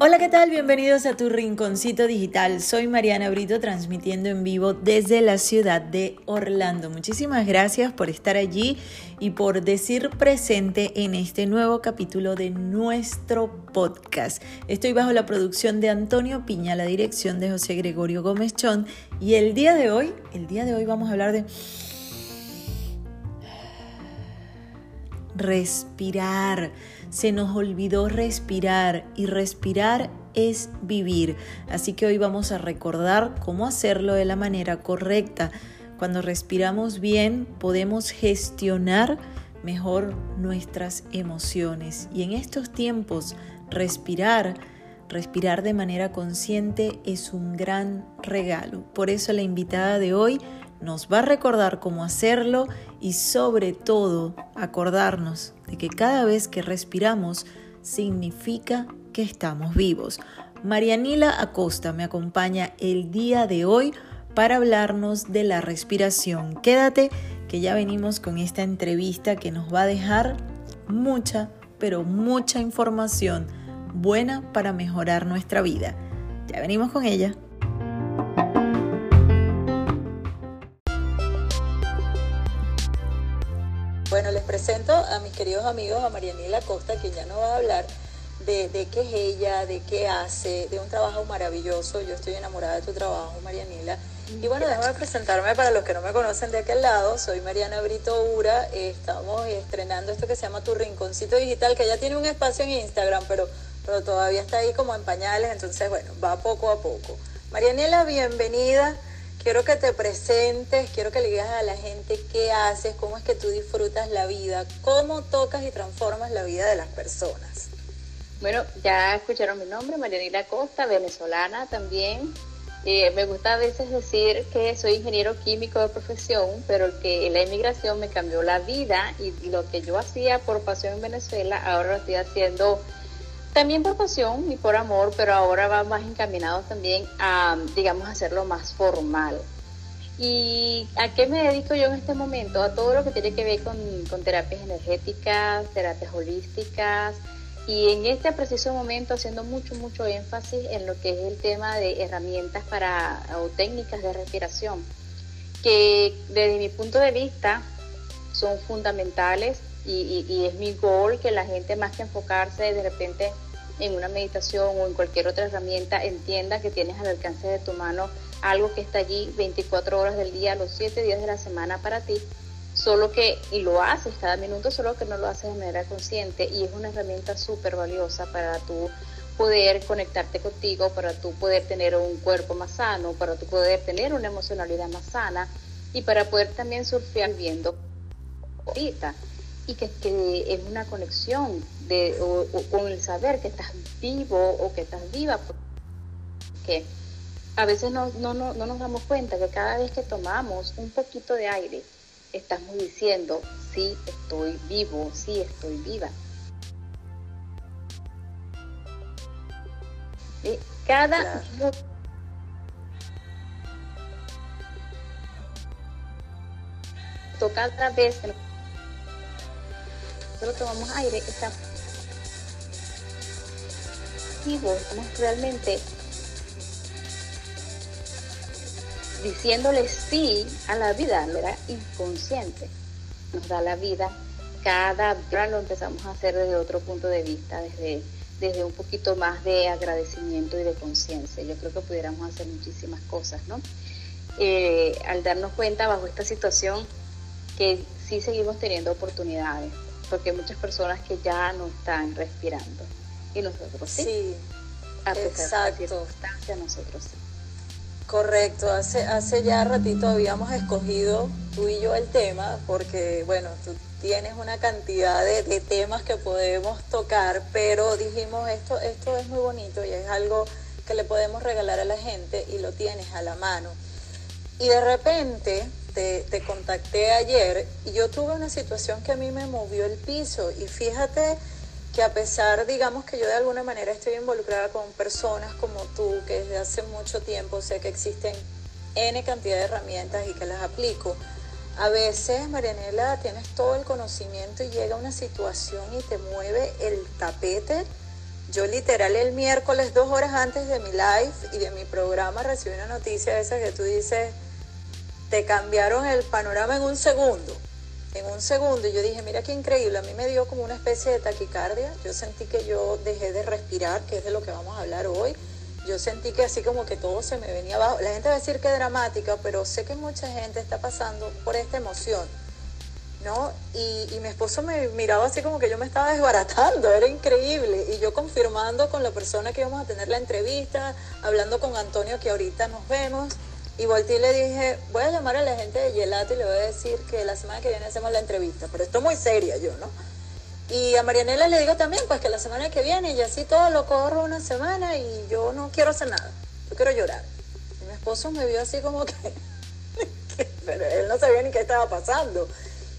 Hola, ¿qué tal? Bienvenidos a tu Rinconcito Digital. Soy Mariana Brito transmitiendo en vivo desde la ciudad de Orlando. Muchísimas gracias por estar allí y por decir presente en este nuevo capítulo de nuestro podcast. Estoy bajo la producción de Antonio Piña, la dirección de José Gregorio Gómez Chón y el día de hoy, el día de hoy vamos a hablar de respirar se nos olvidó respirar y respirar es vivir. Así que hoy vamos a recordar cómo hacerlo de la manera correcta. Cuando respiramos bien podemos gestionar mejor nuestras emociones. Y en estos tiempos respirar, respirar de manera consciente es un gran regalo. Por eso la invitada de hoy nos va a recordar cómo hacerlo y sobre todo acordarnos de que cada vez que respiramos significa que estamos vivos. Marianila Acosta me acompaña el día de hoy para hablarnos de la respiración. Quédate que ya venimos con esta entrevista que nos va a dejar mucha, pero mucha información buena para mejorar nuestra vida. Ya venimos con ella. Presento a mis queridos amigos, a Marianela Costa, que ya nos va a hablar de, qué es ella, de qué hace, de un trabajo maravilloso. Yo estoy enamorada de tu trabajo, Marianela. Y bueno, déjame presentarme para los que no me conocen de aquel lado. Soy Mariana Brito Ura. Estamos estrenando esto que se llama Tu Rinconcito Digital, que ya tiene un espacio en Instagram, pero, pero todavía está ahí como en pañales. Entonces, bueno, va poco a poco. Marianela, bienvenida. Quiero que te presentes, quiero que le digas a la gente qué haces, cómo es que tú disfrutas la vida, cómo tocas y transformas la vida de las personas. Bueno, ya escucharon mi nombre, Marianela Costa, venezolana también. Eh, me gusta a veces decir que soy ingeniero químico de profesión, pero que la inmigración me cambió la vida y lo que yo hacía por pasión en Venezuela, ahora lo estoy haciendo también por pasión y por amor, pero ahora va más encaminado también a, digamos, hacerlo más formal. ¿Y a qué me dedico yo en este momento? A todo lo que tiene que ver con, con terapias energéticas, terapias holísticas, y en este preciso momento haciendo mucho, mucho énfasis en lo que es el tema de herramientas para o técnicas de respiración, que desde mi punto de vista son fundamentales y, y, es mi gol que la gente más que enfocarse de repente en una meditación o en cualquier otra herramienta, entienda que tienes al alcance de tu mano algo que está allí 24 horas del día, los 7 días de la semana para ti, solo que, y lo haces cada minuto, solo que no lo haces de manera consciente y es una herramienta súper valiosa para tu poder conectarte contigo, para tú poder tener un cuerpo más sano, para tú poder tener una emocionalidad más sana y para poder también surfear viendo. Ahorita y que, que es una conexión de, o, con el saber que estás vivo o que estás viva, porque a veces no, no, no, no nos damos cuenta que cada vez que tomamos un poquito de aire, estamos diciendo, sí estoy vivo, sí estoy viva. ¿Sí? Cada toca cada vez que nosotros tomamos aire, estamos estamos realmente diciéndole sí a la vida, era inconsciente. Nos da la vida, cada día lo empezamos a hacer desde otro punto de vista, desde, desde un poquito más de agradecimiento y de conciencia. Yo creo que pudiéramos hacer muchísimas cosas, ¿no? Eh, al darnos cuenta bajo esta situación que sí seguimos teniendo oportunidades, porque hay muchas personas que ya no están respirando y nosotros sí. sí a pesar exacto. de nosotros sí. Correcto, hace, hace ya ratito habíamos escogido tú y yo el tema porque, bueno, tú tienes una cantidad de, de, temas que podemos tocar, pero dijimos esto, esto es muy bonito y es algo que le podemos regalar a la gente y lo tienes a la mano. Y de repente te, contacté ayer y yo tuve una situación que a mí me movió el piso y fíjate que a pesar, digamos que yo de alguna manera estoy involucrada con personas como tú, que desde hace mucho tiempo sé que existen N cantidad de herramientas y que las aplico, A veces, Marianela, tienes todo el conocimiento y llega una situación y te mueve el tapete. Yo literal el miércoles, dos horas antes de mi live y de mi programa, recibí una noticia esa que tú dices, te cambiaron el panorama en un segundo. En un segundo. Y yo dije, mira qué increíble. A mí me dio como una especie de taquicardia. Yo sentí que yo dejé de respirar, que es de lo que vamos a hablar hoy yo sentí que así como que todo se me venía abajo. La gente va a decir que dramática, pero sé que mucha gente está pasando por esta emoción, ¿no? Y, mi esposo me miraba así como que yo me estaba desbaratando, era increíble. Y yo confirmando con la persona que íbamos a tener la entrevista, hablando con Antonio que ahorita nos vemos. Y volteé y le dije, voy a llamar a la gente de Gelato y le voy a decir que la semana que viene hacemos la entrevista. Pero esto es muy seria yo, ¿no? Y a Marianela le digo también, pues que la semana que viene, y así todo lo corro una semana y yo no quiero hacer nada, yo quiero llorar. Y mi esposo me vio así como que, pero él no sabía ni qué estaba pasando.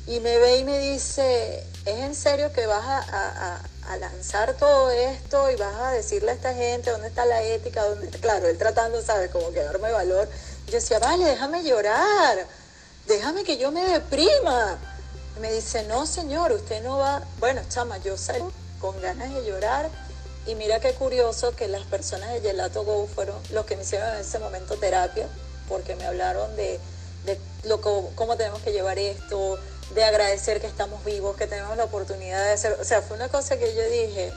Y me ve y me dice, ¿es en serio que vas a, lanzar todo esto y vas a decirle a esta gente dónde está la ética? Dónde Claro, él tratando, ¿sabes? Como que darme valor. Yo decía, vale, déjame llorar, déjame que yo me deprima me dice, no señor, usted no va. Bueno, chama, yo salí con ganas de llorar y mira qué curioso que las personas de Gelato Go fueron los que me hicieron en ese momento terapia, porque me hablaron de, lo, cómo tenemos que llevar esto, de agradecer que estamos vivos, que tenemos la oportunidad de hacer. O sea, fue una cosa que yo dije,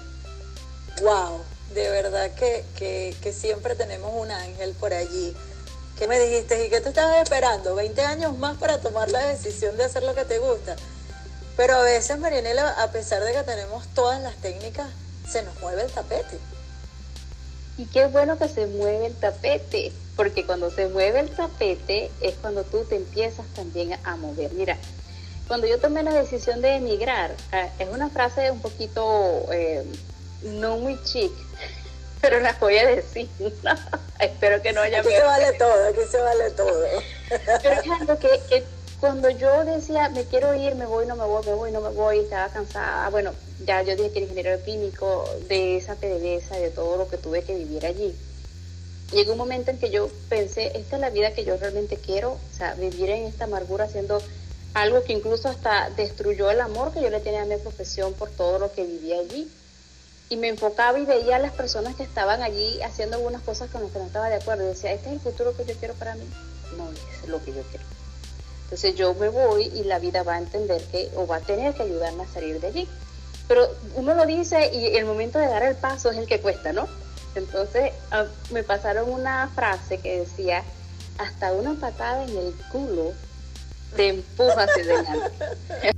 wow, de verdad que, que siempre tenemos un ángel por allí. ¿Qué me dijiste? ¿Y qué te estabas esperando? ¿20 años más para tomar la decisión de hacer lo que te gusta? Pero a veces, Marianela, a pesar de que tenemos todas las técnicas, se nos mueve el tapete. Y qué bueno que se mueve el tapete, porque cuando se mueve el tapete es cuando tú te empiezas también a mover. Mira, cuando yo tomé la decisión de emigrar, ah, es una frase un poquito eh, no muy chic, pero la voy a decir. Espero que no haya... Aquí se vale todo, aquí se vale todo. pero es algo que, que cuando yo decía, me quiero ir, me voy, no me voy, me voy, no me voy, estaba cansada, bueno, ya yo dije que era ingeniero químico, de esa pereza, de todo lo que tuve que vivir allí. Llegó un momento en que yo pensé, esta es la vida que yo realmente quiero, o sea, vivir en esta amargura haciendo algo que incluso hasta destruyó el amor que yo le tenía a mi profesión por todo lo que vivía allí. Y me enfocaba y veía a las personas que estaban allí haciendo algunas cosas con las que no estaba de acuerdo. Y decía, este es el futuro que yo quiero para mí. No, es lo que yo quiero. Entonces yo me voy y la vida va a entender que, o va a tener que ayudarme a salir de allí. Pero uno lo dice y el momento de dar el paso es el que cuesta, ¿no? Entonces ah, me pasaron una frase que decía, hasta una patada en el culo te empuja hacia adelante.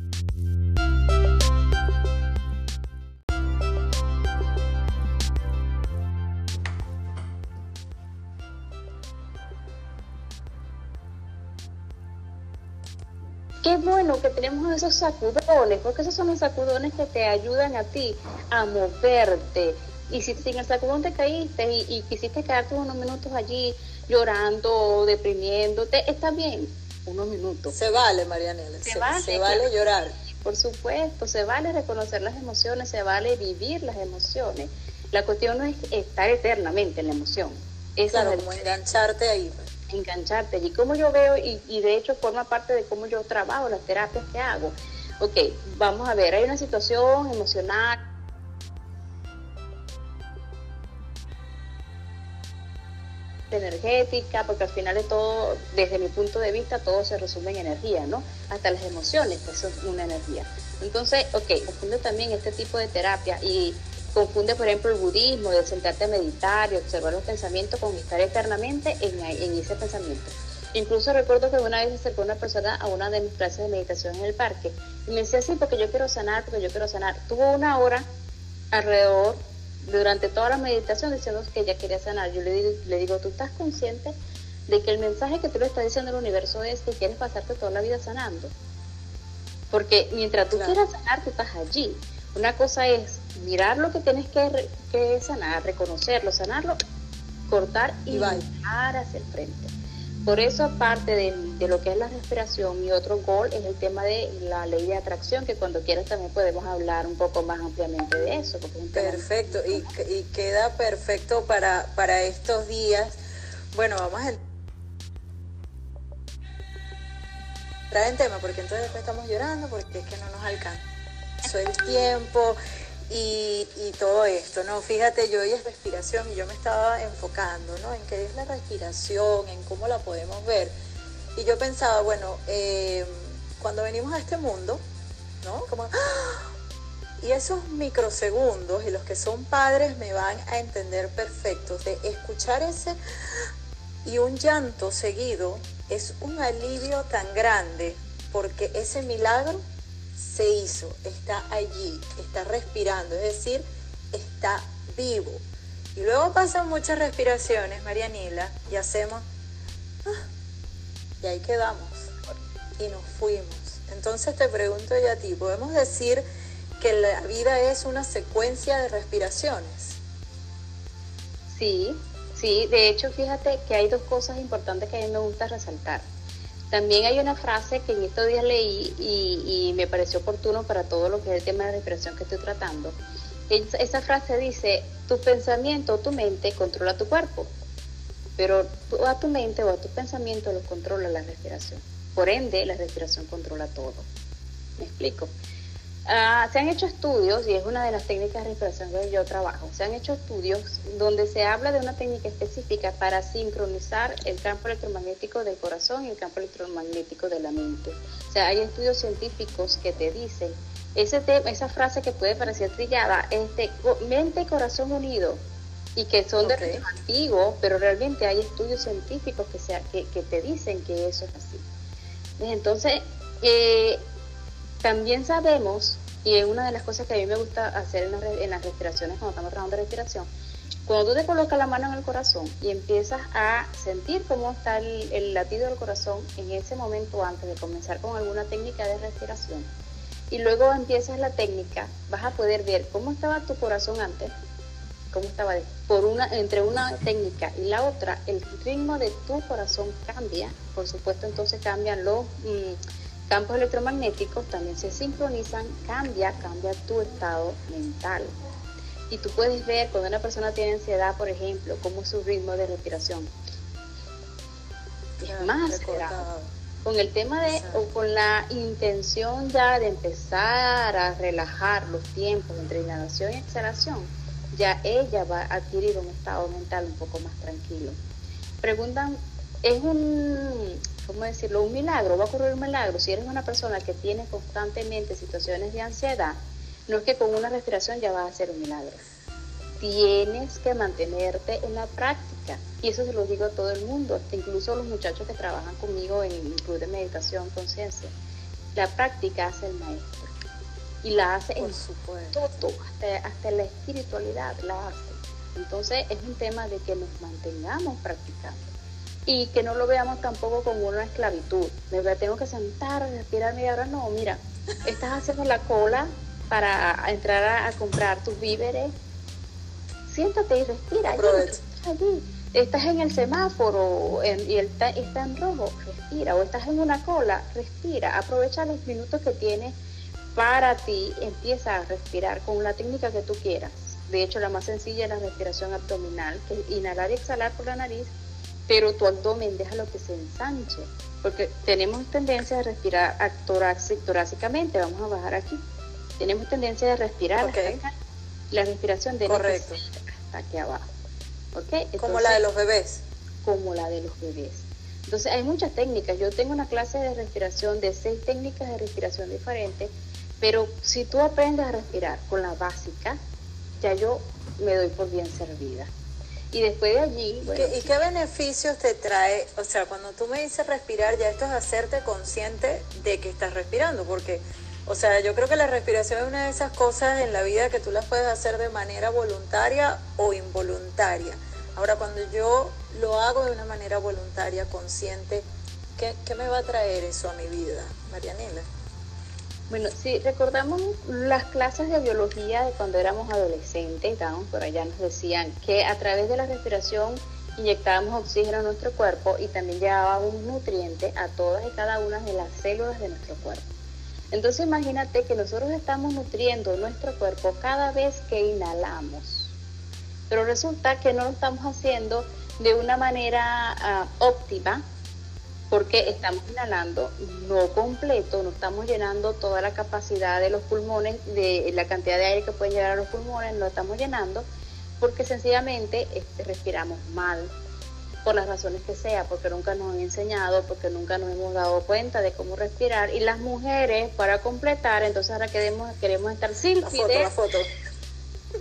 Qué bueno que tenemos esos sacudones, porque esos son los sacudones que te ayudan a ti a moverte. Y si sin el sacudón te caíste y, quisiste quedarte unos minutos allí llorando, deprimiéndote, está bien, unos minutos. Se vale, Marianela, se, vale, llorar. Por supuesto, se vale reconocer las emociones, se vale vivir las emociones. La cuestión no es estar eternamente en la emoción. Es claro, como engancharte ahí. Pues engancharte. Y como yo veo, y, y, de hecho forma parte de cómo yo trabajo, las terapias que hago. Ok, vamos a ver, hay una situación emocional. energética, porque al final de todo, desde mi punto de vista, todo se resume en energía, ¿no? Hasta las emociones, que son una energía. Entonces, ok, confunde también este tipo de terapia y Confunde, por ejemplo, el budismo de sentarte a meditar y observar los pensamientos con estar eternamente en, ese pensamiento. Incluso recuerdo que una vez se acercó una persona a una de mis clases de meditación en el parque y me decía, sí, porque yo quiero sanar, porque yo quiero sanar. Tuvo una hora alrededor, durante toda la meditación, diciendo que ella quería sanar. Yo le, le digo, ¿tú estás consciente de que el mensaje que tú le estás diciendo al universo es que quieres pasarte toda la vida sanando? Porque mientras tú quieras sanar, tú estás allí. Una cosa es mirar lo que tienes que, sanar, reconocerlo, sanarlo, cortar y bajar hacia el frente. Por eso, aparte de, lo que es la respiración, mi otro gol es el tema de la ley de atracción, que cuando quieras también podemos hablar un poco más ampliamente de eso. perfecto, y, y, queda perfecto para, para estos días. Bueno, vamos a entrar en tema, porque entonces después estamos llorando porque es que no nos alcanza el tiempo y, todo esto, ¿no? Fíjate, yo hoy es respiración y yo me estaba enfocando, ¿no? En qué es la respiración, en cómo la podemos ver. Y yo pensaba, bueno, eh, cuando venimos a este mundo, ¿no? Como, ¡ah! y esos microsegundos, y los que son padres me van a entender perfecto, de escuchar ese y un llanto seguido es un alivio tan grande, porque ese milagro se hizo, está allí, está respirando, es decir, está vivo. Y luego pasan muchas respiraciones, Marianila, y hacemos, ah, y ahí quedamos, y nos fuimos. Entonces te pregunto yo a ti, ¿podemos decir que la vida es una secuencia de respiraciones? Sí, sí, de hecho fíjate que hay dos cosas importantes que a mí me gusta resaltar. También hay una frase que en estos días leí y, me pareció oportuno para todo lo que es el tema de la respiración que estoy tratando. Esa frase dice, tu pensamiento o tu mente controla tu cuerpo, pero a tu mente o a tu pensamiento lo controla la respiración. Por ende, la respiración controla todo. ¿Me explico? Ah, se han hecho estudios, y es una de las técnicas de respiración que yo trabajo, se han hecho estudios donde se habla de una técnica específica para sincronizar el campo electromagnético del corazón y el campo electromagnético de la mente. O sea, hay estudios científicos que te dicen, ese esa frase que puede parecer trillada, este, mente y corazón unido, y que son de antiguo, pero realmente hay estudios científicos que, sea, que, que te dicen que eso es así. Entonces, eh, también sabemos, y es una de las cosas que a mí me gusta hacer en las, respiraciones, cuando estamos trabajando de respiración, cuando tú te colocas la mano en el corazón y empiezas a sentir cómo está el, latido del corazón en ese momento antes de comenzar con alguna técnica de respiración, y luego empiezas la técnica, vas a poder ver cómo estaba tu corazón antes, cómo estaba por una entre una técnica y la otra, el ritmo de tu corazón cambia, por supuesto entonces cambian los mm, campos electromagnéticos también se sincronizan, cambia, cambia tu estado mental. Y tú puedes ver cuando una persona tiene ansiedad, por ejemplo, cómo su ritmo de respiración es más acelerado. Con el tema de, o con la intención ya de empezar a relajar los tiempos entre inhalación y exhalación, ya ella va a adquirir un estado mental un poco más tranquilo. Preguntan, es un, ¿cómo decirlo? Un milagro, va a ocurrir un milagro. Si eres una persona que tiene constantemente situaciones de ansiedad, no es que con una respiración ya va a ser un milagro. Tienes que mantenerte en la práctica. Y eso se lo digo a todo el mundo, incluso los muchachos que trabajan conmigo en el club de meditación conciencia. La práctica hace el maestro. Y la hace en todo, hasta, hasta la espiritualidad la hace. Entonces es un tema de que nos mantengamos practicando y que no lo veamos tampoco como una esclavitud. Me tengo que sentar, respirar media hora. No, mira, estás haciendo la cola para entrar a, comprar tus víveres. Siéntate y respira. Allí. Estás en el semáforo y el, está en rojo, respira. O estás en una cola, respira. Aprovecha los minutos que tienes para ti. Empieza a respirar con la técnica que tú quieras. De hecho, la más sencilla es la respiración abdominal, que es inhalar y exhalar por la nariz pero tu abdomen déjalo que se ensanche, porque tenemos tendencia de respirar torácicamente, vamos a bajar aquí, tenemos tendencia de respirar la respiración de Correcto. hasta aquí abajo. como la de los bebés. Como la de los bebés. Entonces hay muchas técnicas, yo tengo una clase de respiración de seis técnicas de respiración diferentes, pero si tú aprendes a respirar con la básica, ya yo me doy por bien servida. Y después de allí... ¿Y qué beneficios te trae? O sea, cuando tú me dices respirar, ya esto es hacerte consciente de que estás respirando, porque, o sea, yo creo que la respiración es una de esas cosas en la vida que tú las puedes hacer de manera voluntaria o involuntaria. Ahora, cuando yo lo hago de una manera voluntaria, consciente, ¿qué, qué me va a traer eso a mi vida, Marianela? Bueno, si recordamos las clases de biología de cuando éramos adolescentes, estábamos por allá, nos decían que a través de la respiración inyectábamos oxígeno a nuestro cuerpo y también llevábamos nutrientes a todas y cada una de las células de nuestro cuerpo. Entonces imagínate que nosotros estamos nutriendo nuestro cuerpo cada vez que inhalamos, pero resulta que no lo estamos haciendo de una manera ah, óptima porque estamos inhalando no completo, no estamos llenando toda la capacidad de los pulmones, de la cantidad de aire que puede llegar a los pulmones, no estamos llenando, porque sencillamente este, respiramos mal, por las razones que sea, porque nunca nos han enseñado, porque nunca nos hemos dado cuenta de cómo respirar. Y las mujeres, para completar, entonces ahora queremos, queremos estar sin la foto, la foto.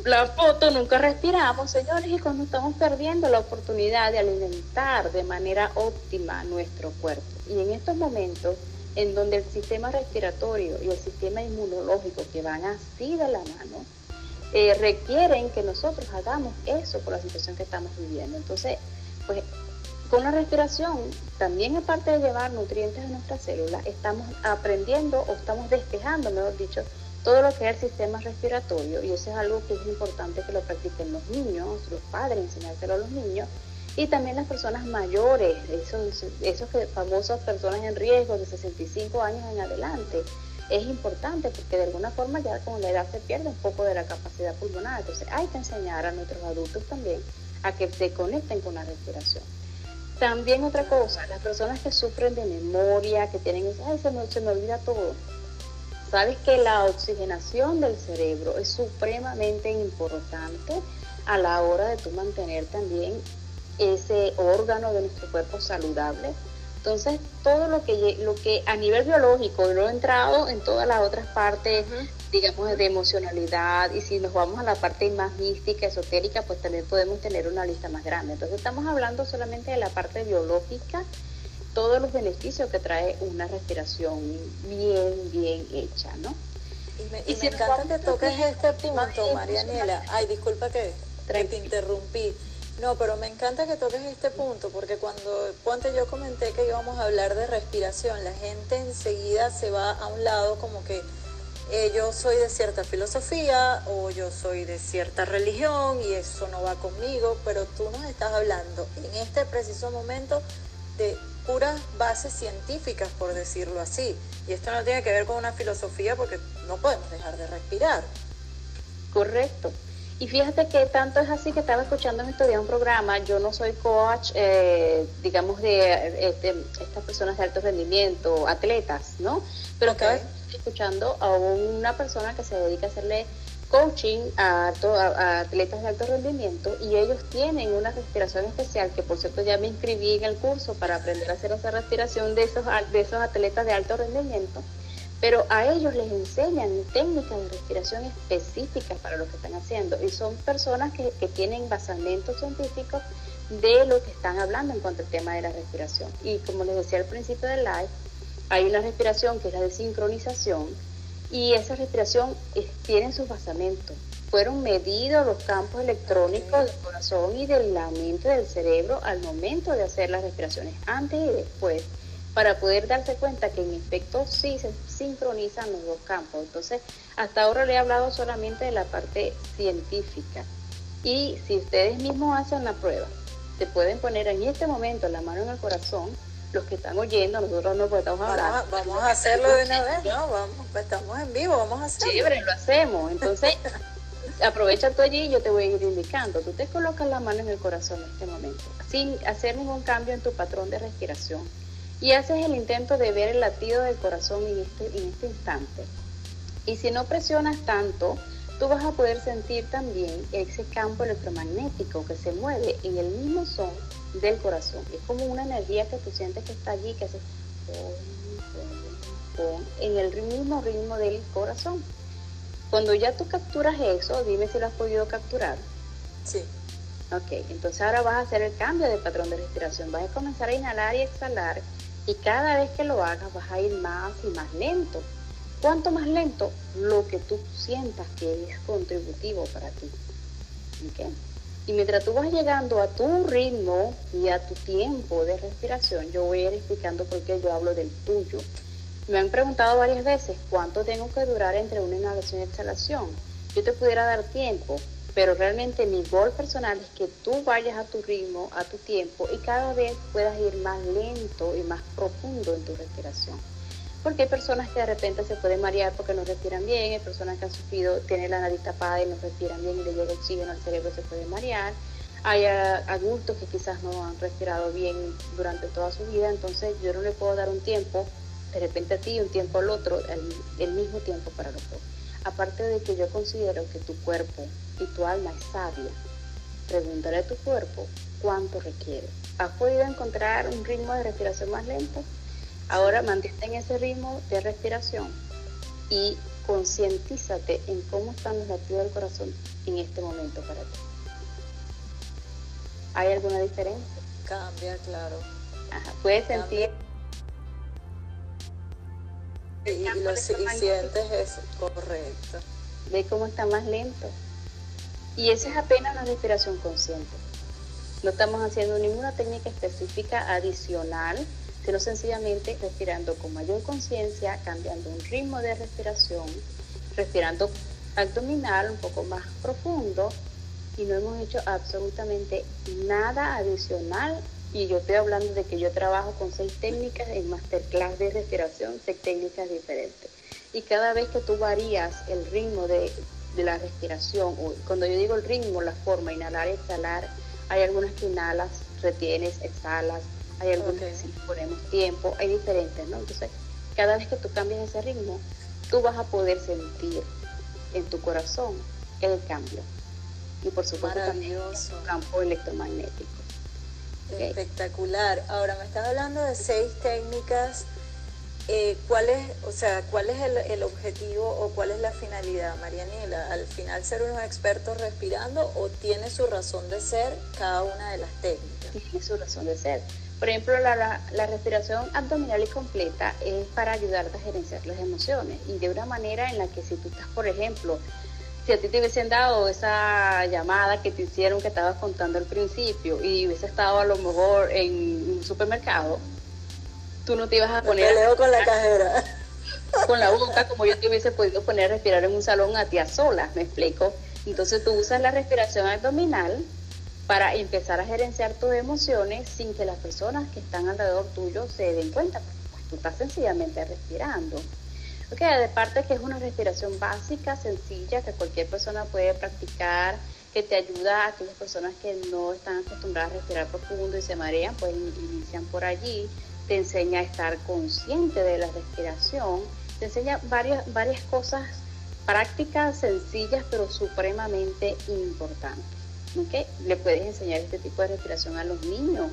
La foto, nunca respiramos, señores, y cuando estamos perdiendo la oportunidad de alimentar de manera óptima nuestro cuerpo. Y en estos momentos, en donde el sistema respiratorio y el sistema inmunológico, que van así de la mano, eh, requieren que nosotros hagamos eso por la situación que estamos viviendo. Entonces, pues con la respiración, también aparte de llevar nutrientes a nuestras células, estamos aprendiendo o estamos despejando, mejor dicho, todo lo que es el sistema respiratorio y eso es algo que es importante que lo practiquen los niños, los padres, enseñárselo a los niños y también las personas mayores, esos, esos famosas personas en riesgo de 65 años en adelante. Es importante porque de alguna forma ya con la edad se pierde un poco de la capacidad pulmonar, entonces hay que enseñar a nuestros adultos también a que se conecten con la respiración. También otra cosa, las personas que sufren de memoria, que tienen, ay, se me, se me olvida todo. Sabes que la oxigenación del cerebro es supremamente importante a la hora de tú mantener también ese órgano de nuestro cuerpo saludable. Entonces, todo lo que, lo que a nivel biológico, lo he entrado en todas las otras partes digamos, de emocionalidad, y si nos vamos a la parte más mística, esotérica, pues también podemos tener una lista más grande. Entonces estamos hablando solamente de la parte biológica, todos los beneficios que trae una respiración bien, bien hecha, ¿no? Y me, y encanta que toques este punto, Marianela. Ay, disculpa que, que te interrumpí. No, pero me encanta que toques este punto, porque cuando Ponte yo comenté que íbamos a hablar de respiración, la gente enseguida se va a un lado como que eh, yo soy de cierta filosofía o yo soy de cierta religión y eso no va conmigo, pero tú nos estás hablando en este preciso momento de puras bases científicas, por decirlo así. Y esto no tiene que ver con una filosofía porque no podemos dejar de respirar. Correcto. Y fíjate que tanto es así que estaba escuchando en estos días un programa, yo no soy coach, eh, digamos, de, estas personas de alto rendimiento, atletas, ¿no? Pero okay escuchando a una persona que se dedica a hacerle coaching a, atletas de alto rendimiento y ellos tienen una respiración especial que por cierto ya me inscribí en el curso para aprender a hacer esa respiración de esos, de esos atletas de alto rendimiento pero a ellos les enseñan técnicas de respiración específicas para lo que están haciendo y son personas que, que tienen basamentos científicos de lo que están hablando en cuanto al tema de la respiración. Y como les decía al principio del live hay una respiración que es la de sincronización y esa respiración tiene sus basamentos. Fueron medidos los campos electrónicos del corazón y de la mente del cerebro al momento de hacer las respiraciones, antes y después, para poder darse cuenta que en efecto sí se sincronizan los dos campos. Entonces, hasta ahora le he hablado solamente de la parte científica. Y si ustedes mismos hacen la prueba, se pueden poner en este momento la mano en el corazón los que están oyendo, nosotros no podemos hablar. Vamos a, hacerlo de una vez, ¿no? Vamos, estamos en vivo, vamos a hacerlo. Chévere, lo hacemos. Entonces, aprovecha tú allí y yo te voy a ir indicando. Tú te colocas la mano en el corazón en este momento, sin hacer ningún cambio en tu patrón de respiración. Y haces el intento de ver el latido del corazón en este, en este instante. Y si no presionas tanto, tú vas a poder sentir también ese campo electromagnético que se mueve en el mismo son del corazón. Es como una energía que tú sientes que está allí, que hace en el mismo ritmo del corazón. Cuando ya tú capturas eso, dime si lo has podido capturar. Sí. Ok, entonces ahora vas a hacer el cambio de patrón de respiración. Vas a comenzar a inhalar y exhalar y cada vez que lo hagas vas a ir más y más lento. ¿Cuánto más lento? Lo que tú sientas que es contributivo para ti. Y mientras tú vas llegando a tu ritmo y a tu tiempo de respiración, yo voy a ir explicando por qué yo hablo del tuyo. Me han preguntado varias veces cuánto tengo que durar entre una inhalación y exhalación. Yo te pudiera dar tiempo, pero realmente mi gol personal es que tú vayas a tu ritmo, a tu tiempo y cada vez puedas ir más lento y más profundo en tu respiración porque hay personas que de repente se pueden marear porque no respiran bien, hay personas que han sufrido, tienen la nariz tapada y no respiran bien y le llega oxígeno al cerebro, se pueden marear. Hay adultos que quizás no han respirado bien durante toda su vida, entonces yo no le puedo dar un tiempo, de repente a ti, un tiempo al otro, el, mismo tiempo para los dos. Aparte de que yo considero que tu cuerpo y tu alma es sabia, pregúntale a tu cuerpo cuánto requiere. ¿Has podido encontrar un ritmo de respiración más lento? Ahora mantente en ese ritmo de respiración y concientízate en cómo están los latidos del corazón en este momento para ti. ¿Hay alguna diferencia? Cambia, claro. Ajá. Puedes sentir. Y, lo sientes es correcto. Ve cómo está más lento. Y esa es apenas una respiración consciente. No estamos haciendo ninguna técnica específica adicional, sino sencillamente respirando con mayor conciencia, cambiando un ritmo de respiración, respirando abdominal un poco más profundo y no hemos hecho absolutamente nada adicional. Y yo estoy hablando de que yo trabajo con seis técnicas en masterclass de respiración, seis técnicas diferentes. Y cada vez que tú varías el ritmo de, la respiración, o cuando yo digo el ritmo, la forma, inhalar, exhalar, hay algunas que inhalas, retienes, exhalas, hay algunas que si ponemos tiempo, hay diferentes, ¿no? Entonces, cada vez que tú cambias ese ritmo, tú vas a poder sentir en tu corazón el cambio y por supuesto también el campo electromagnético. Espectacular. Ahora me estás hablando de seis técnicas. Eh, ¿Cuál es, o sea, cuál es el, objetivo o cuál es la finalidad, Marianela? ¿Al final ser unos expertos respirando o tiene su razón de ser cada una de las técnicas? Tiene su razón de ser. Por ejemplo, la, la, respiración abdominal y completa es para ayudarte a gerenciar las emociones y de una manera en la que si tú estás, por ejemplo, si a ti te hubiesen dado esa llamada que te hicieron que estabas contando al principio y hubiese estado a lo mejor en un supermercado, tú no te ibas a poner... leo con la cajera. Con la boca, como yo te hubiese podido poner a respirar en un salón a ti a solas, me explico. Entonces tú usas la respiración abdominal para empezar a gerenciar tus emociones sin que las personas que están alrededor tuyo se den cuenta, pues tú estás sencillamente respirando. Ok, de parte que es una respiración básica, sencilla, que cualquier persona puede practicar, que te ayuda a aquellas personas que no están acostumbradas a respirar profundo y se marean, pues inician por allí, te enseña a estar consciente de la respiración, te enseña varias, varias cosas prácticas, sencillas, pero supremamente importantes. ¿Okay? Le puedes enseñar este tipo de respiración a los niños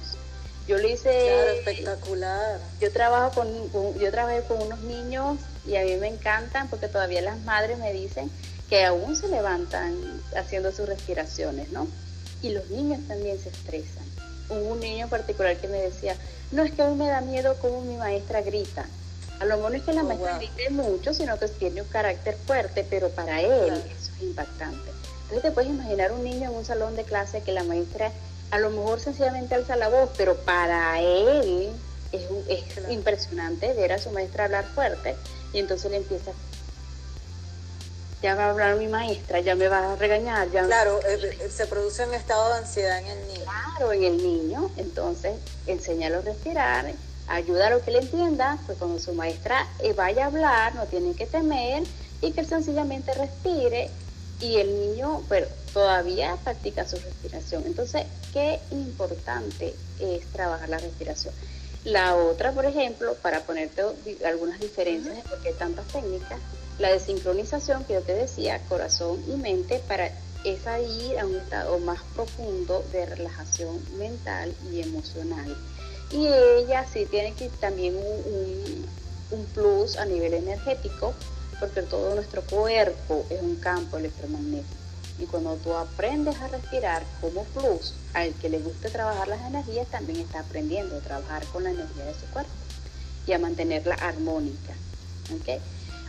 yo le hice... espectacular. Yo trabajo con, yo trabajé con unos niños y a mí me encantan porque todavía las madres me dicen que aún se levantan haciendo sus respiraciones, ¿no? Y los niños también se estresan. Hubo un niño en particular que me decía, no es que a mí me da miedo como mi maestra grita. A lo mejor no es que la oh, maestra grite mucho, sino que tiene un carácter fuerte, pero para él eso es impactante. Entonces te puedes imaginar un niño en un salón de clase que la maestra a lo mejor sencillamente alza la voz, pero para él es, es impresionante ver a su maestra hablar fuerte y entonces le empieza, ya va a hablar mi maestra, ya me va a regañar. Ya claro, eh, se produce un estado de ansiedad en el niño. Claro, en el niño, entonces enséñalo a respirar, ayuda a lo que le entienda, pues cuando su maestra eh, vaya a hablar, no tiene que temer y que él sencillamente respire y el niño pero todavía practica su respiración. Entonces, qué importante es trabajar la respiración. La otra, por ejemplo, para ponerte algunas diferencias de por qué tantas técnicas, la de sincronización que yo te decía, corazón y mente, para esa ir a un estado más profundo de relajación mental y emocional. Y ella sí tiene que también un plus a nivel energético, porque todo nuestro cuerpo es un campo electromagnético. Y cuando tú aprendes a respirar como plus, al que le guste trabajar las energías también está aprendiendo a trabajar con la energía de su cuerpo y a mantenerla armónica. ¿okay?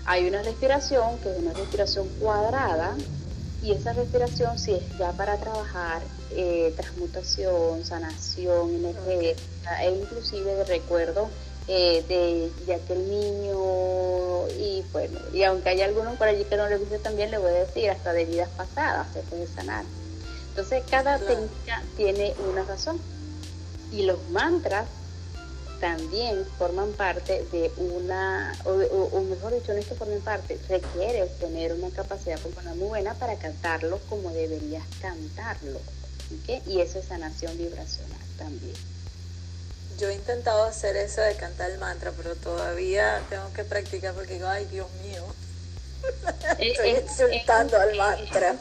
Hay una respiración que es una respiración cuadrada y esa respiración sí es ya para trabajar eh, transmutación, sanación energética e inclusive de recuerdo eh, de, aquel niño y bueno, y aunque hay algunos por allí que no le guste también, le voy a decir, hasta de vidas pasadas se puede sanar. Entonces cada técnica tiene una razón y los mantras también forman parte de una, o, mejor dicho, no es que formen parte, requiere tener una capacidad pulmonar muy buena para cantarlo como deberías cantarlo. Y eso es sanación vibracional también. Yo he intentado hacer eso de cantar el mantra, pero todavía tengo que practicar porque digo, ay Dios mío, estoy insultando al mantra.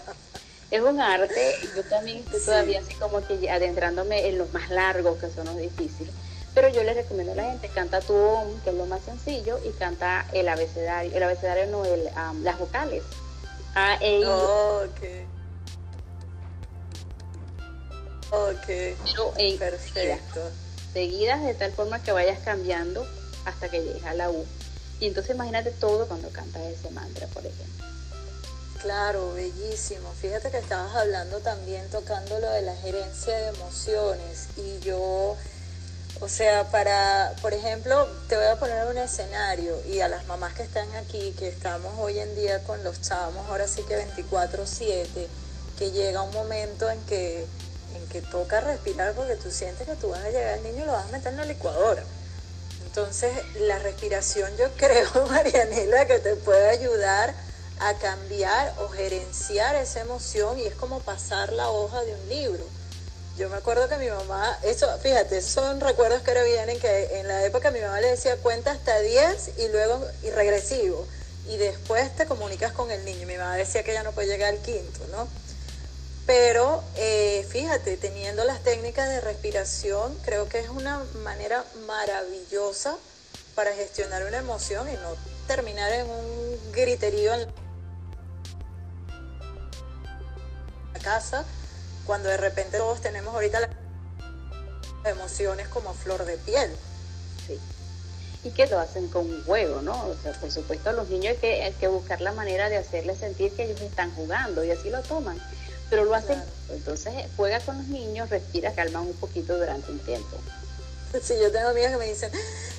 Es un arte, yo también estoy todavía así como que adentrándome en los más largos, que son los difíciles. Pero yo les recomiendo a la gente, canta tu OM, que es lo más sencillo, y canta el abecedario, el abecedario no, el, las vocales. A, E, I. ok. Ok. Pero en Perfecto. Seguidas, de tal forma que vayas cambiando hasta que llegues a la U. Y entonces imagínate todo cuando cantas ese mantra, por ejemplo. Claro, bellísimo. Fíjate que estabas hablando también tocando lo de la gerencia de emociones y yo o sea, para, por ejemplo, te voy a poner un escenario y a las mamás que están aquí, que estamos hoy en día con los chamos, ahora sí que 24/7, que llega un momento en que, en que toca respirar porque tú sientes que tú vas a llegar al niño y lo vas a meter en la licuadora. Entonces, la respiración yo creo, Marianela, que te puede ayudar a cambiar o gerenciar esa emoción y es como pasar la hoja de un libro yo me acuerdo que mi mamá, eso, fíjate, son recuerdos que ahora vienen que en la época mi mamá le decía cuenta hasta 10 y luego y regresivo. Y después te comunicas con el niño. Mi mamá decía que ya no puede llegar al quinto, ¿no? Pero eh, fíjate, teniendo las técnicas de respiración, creo que es una manera maravillosa para gestionar una emoción y no terminar en un griterío en la casa cuando de repente todos tenemos ahorita las emociones como flor de piel. Sí. Y que lo hacen con un juego, ¿no? O sea, por supuesto, a los niños hay que, hay que buscar la manera de hacerles sentir que ellos están jugando y así lo toman. Pero lo hacen, entonces juega con los niños, respira, calma un poquito durante un tiempo. Sí, yo tengo amigas que me dicen,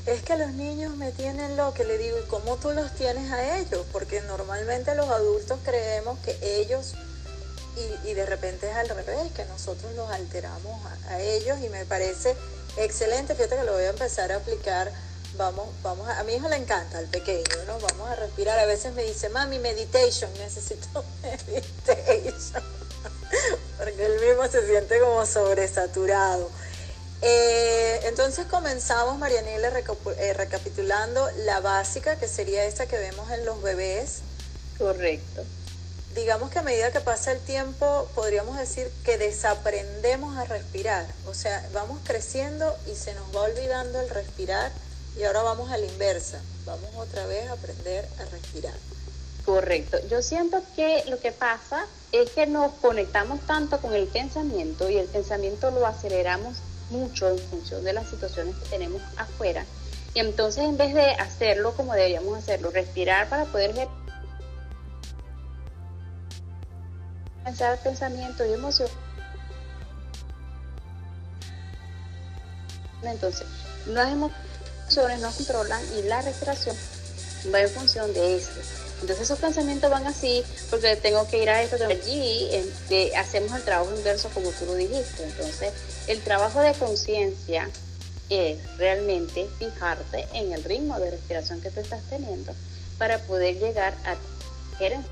es que los niños me tienen lo que le digo, ¿y cómo tú los tienes a ellos? Porque normalmente los adultos creemos que ellos y, de repente es al revés, que nosotros los alteramos a, ellos y me parece excelente, fíjate que lo voy a empezar a aplicar, vamos, vamos a, mi hijo le encanta, al pequeño, ¿no? Vamos a respirar, a veces me dice, mami, meditation, necesito meditation, porque él mismo se siente como sobresaturado. Eh, entonces comenzamos, Marianela, eh, recapitulando la básica, que sería esa que vemos en los bebés. Correcto digamos que a medida que pasa el tiempo, podríamos decir que desaprendemos a respirar. O sea, vamos creciendo y se nos va olvidando el respirar y ahora vamos a la inversa. Vamos otra vez a aprender a respirar. Correcto. Yo siento que lo que pasa es que nos conectamos tanto con el pensamiento y el pensamiento lo aceleramos mucho en función de las situaciones que tenemos afuera. Y entonces en vez de hacerlo como deberíamos hacerlo, respirar para poder pensar, pensamiento y emoción. Entonces, las emociones no controlan y la respiración va en función de esto. Entonces esos pensamientos van así porque tengo que ir a esto, allí hacemos el trabajo inverso como tú lo dijiste. Entonces el trabajo de conciencia es realmente fijarte en el ritmo de respiración que tú estás teniendo para poder llegar a gerenciar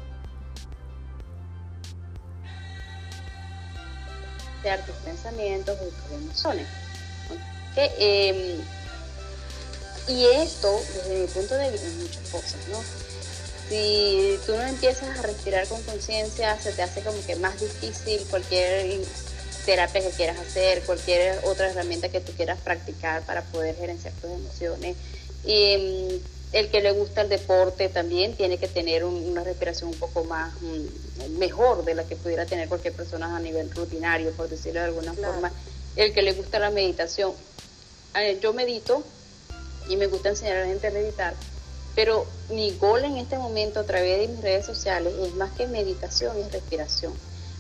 tus pensamientos o tus emociones. Em, y esto, desde mi punto de vista, muchas cosas, ¿no? Si tú no empiezas a respirar con conciencia, se te hace como que más difícil cualquier terapia que quieras hacer, cualquier otra herramienta que tú quieras practicar para poder gerenciar tus emociones. Y, em, el que le gusta el deporte también tiene que tener una respiración un poco más mm, mejor de la que pudiera tener cualquier persona a nivel rutinario, por decirlo de alguna forma. El que le gusta la meditación. yo medito y me gusta enseñar a la gente a meditar, pero mi gol en este momento a través de mis redes sociales es más que meditación, es respiración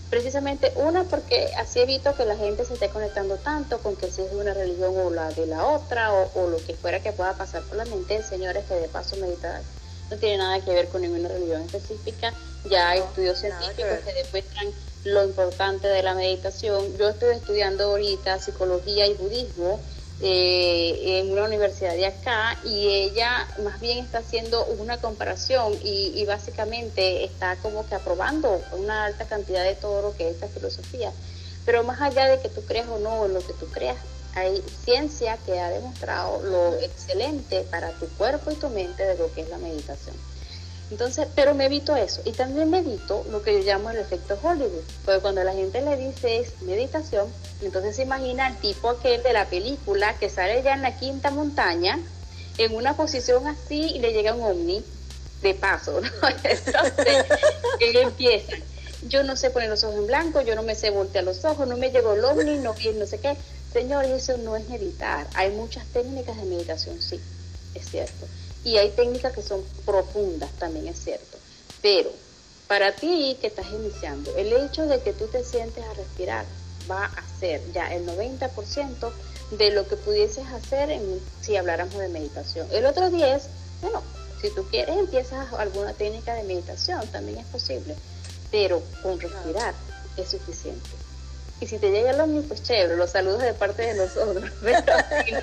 Precisamente una porque así evito que la gente se esté conectando tanto con que si es de una religión o la de la otra o, lo que fuera que pueda pasar por la mente, señores, que de paso meditar no tiene nada que ver con ninguna religión específica. Ya hay estudios científicos que demuestran lo importante de la meditación. Yo estoy estudiando ahorita psicología y budismo eh, en una universidad de acá y ella más bien está haciendo una comparación y, básicamente está como que aprobando una alta cantidad de todo lo que es esta filosofía. Pero más allá de que tú creas o no en lo que tú creas, hay ciencia que ha demostrado lo excelente para tu cuerpo y tu mente de lo que es la meditación. Entonces, pero me evito eso. Y también me evito lo que yo llamo el efecto Hollywood. Porque cuando la gente le dice es meditación, entonces se imagina el tipo aquel de la película que sale ya en la quinta montaña, en una posición así y le llega un ovni de paso. ¿no? Entonces, él empieza. Yo no sé poner los ojos en blanco, yo no me sé voltear los ojos, no me llegó el ovni, no vi no sé qué. Señores, eso no es meditar. Hay muchas técnicas de meditación, sí, es cierto y hay técnicas que son profundas, también es cierto. Pero para ti que estás iniciando, el hecho de que tú te sientes a respirar va a ser ya el 90% de lo que pudieses hacer en, si habláramos de meditación. El otro 10, bueno, si tú quieres empiezas alguna técnica de meditación, también es posible, pero con respirar es suficiente. Y si te llega el ovni, pues chévere, los saludos de parte de nosotros. Pero si no,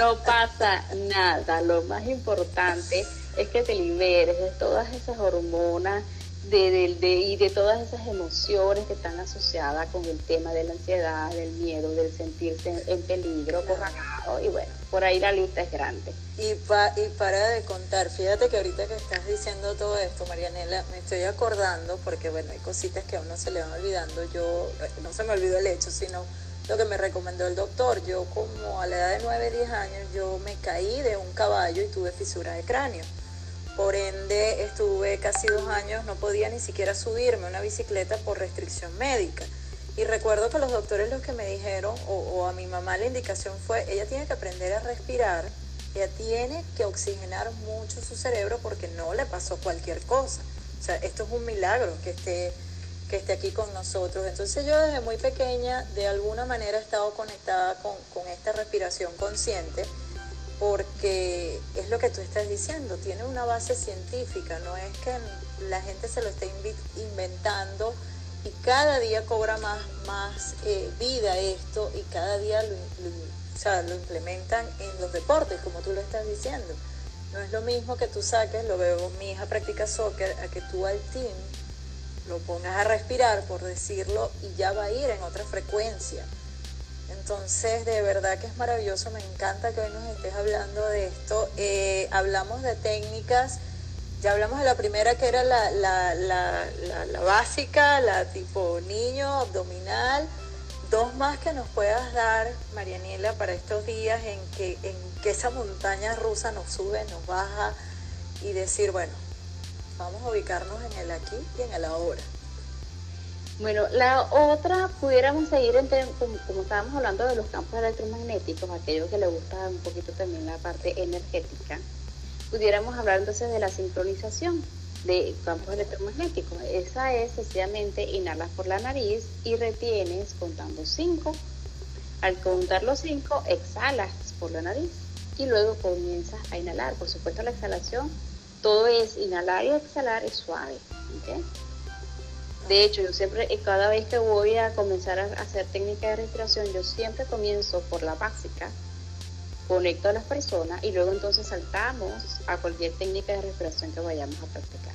no pasa nada. Lo más importante es que te liberes de todas esas hormonas de, de, y de todas esas emociones que están asociadas con el tema de la ansiedad, del miedo, del sentirse en peligro, y bueno, por ahí la lista es grande. Y, pa, y para de contar, fíjate que ahorita que estás diciendo todo esto, Marianela, me estoy acordando, porque bueno, hay cositas que a uno se le van olvidando, yo, no se me olvidó el hecho, sino lo que me recomendó el doctor, yo como a la edad de 9, 10 años, yo me caí de un caballo y tuve fisura de cráneo por ende, estuve casi dos años, no podía ni siquiera subirme una bicicleta por restricción médica. Y recuerdo que los doctores lo que me dijeron, o, a mi mamá la indicación fue, ella tiene que aprender a respirar, ella tiene que oxigenar mucho su cerebro porque no le pasó cualquier cosa. O sea, esto es un milagro que esté, que esté aquí con nosotros. Entonces yo desde muy pequeña, de alguna manera he estado conectada con, con esta respiración consciente porque es lo que tú estás diciendo, tiene una base científica, no es que la gente se lo esté inventando y cada día cobra más, más eh, vida esto y cada día lo, lo implementan en los deportes, como tú lo estás diciendo. No es lo mismo que tú saques, lo veo, mi hija practica soccer, a que tú al team lo pongas a respirar, por decirlo, y ya va a ir en otra frecuencia. Entonces, de verdad que es maravilloso, me encanta que hoy nos estés hablando de esto. Eh, hablamos de técnicas, ya hablamos de la primera que era la, básica, la tipo niño, abdominal. Dos más que nos puedas dar, Marianiela, para estos días en que, en que esa montaña rusa nos sube, nos baja y decir, bueno, vamos a ubicarnos en el aquí y en el ahora. Bueno, la otra, pudiéramos seguir, como, estábamos hablando de los campos electromagnéticos, aquellos que le gusta un poquito también la parte energética, pudiéramos hablar entonces de la sincronización de campos electromagnéticos. Esa es sencillamente inhalas por la nariz y retienes contando 5. Al contar los 5, exhalas por la nariz y luego comienzas a inhalar. Por supuesto, la exhalación, todo es inhalar y exhalar, es suave. ¿okay? De hecho, yo siempre, cada vez que voy a comenzar a hacer técnica de respiración, yo siempre comienzo por la básica, conecto a las personas y luego entonces saltamos a cualquier técnica de respiración que vayamos a practicar.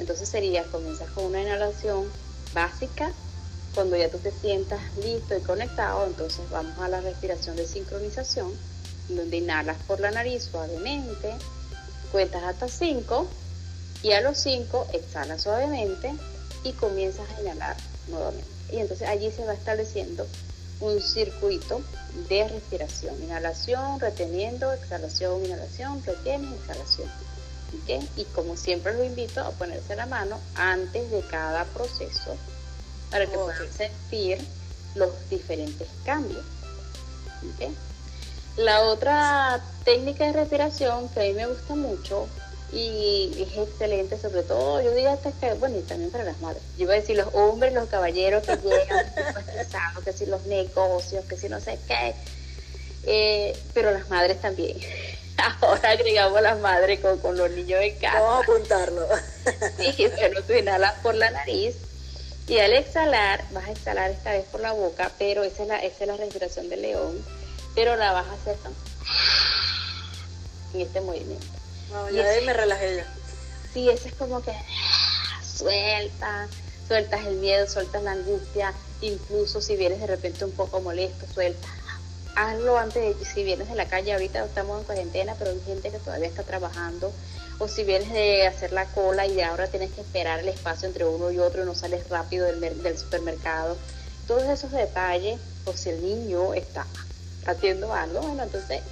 Entonces sería, comenzar con una inhalación básica, cuando ya tú te sientas listo y conectado, entonces vamos a la respiración de sincronización, donde inhalas por la nariz suavemente, cuentas hasta 5 y a los 5 exhalas suavemente y comienzas a inhalar nuevamente. Y entonces allí se va estableciendo un circuito de respiración. Inhalación, reteniendo, exhalación, inhalación, retienes, exhalación. Y como siempre lo invito a ponerse la mano antes de cada proceso para que puedan sentir los diferentes cambios. La otra técnica de respiración que a mí me gusta mucho y es excelente, sobre todo, yo diría hasta que, bueno, y también para las madres. Yo iba a decir los hombres, los caballeros que llegan estresados, que si los negocios, que si no sé qué, eh, pero las madres también. Ahora agregamos las madres con, con los niños en casa. Vamos a apuntarlo. sí, bueno, tú inhalas por la nariz y al exhalar, vas a exhalar esta vez por la boca, pero esa es la, esa es la respiración del león, pero la vas a hacer en este movimiento. No, ya me relajé ya. Sí, ese es como que ah, suelta, sueltas el miedo, sueltas la angustia, incluso si vienes de repente un poco molesto, sueltas. Hazlo antes de si vienes de la calle, ahorita estamos en cuarentena, pero hay gente que todavía está trabajando, o si vienes de hacer la cola y ahora tienes que esperar el espacio entre uno y otro y no sales rápido del, del supermercado. Todos esos detalles, o si el niño está haciendo algo, bueno, entonces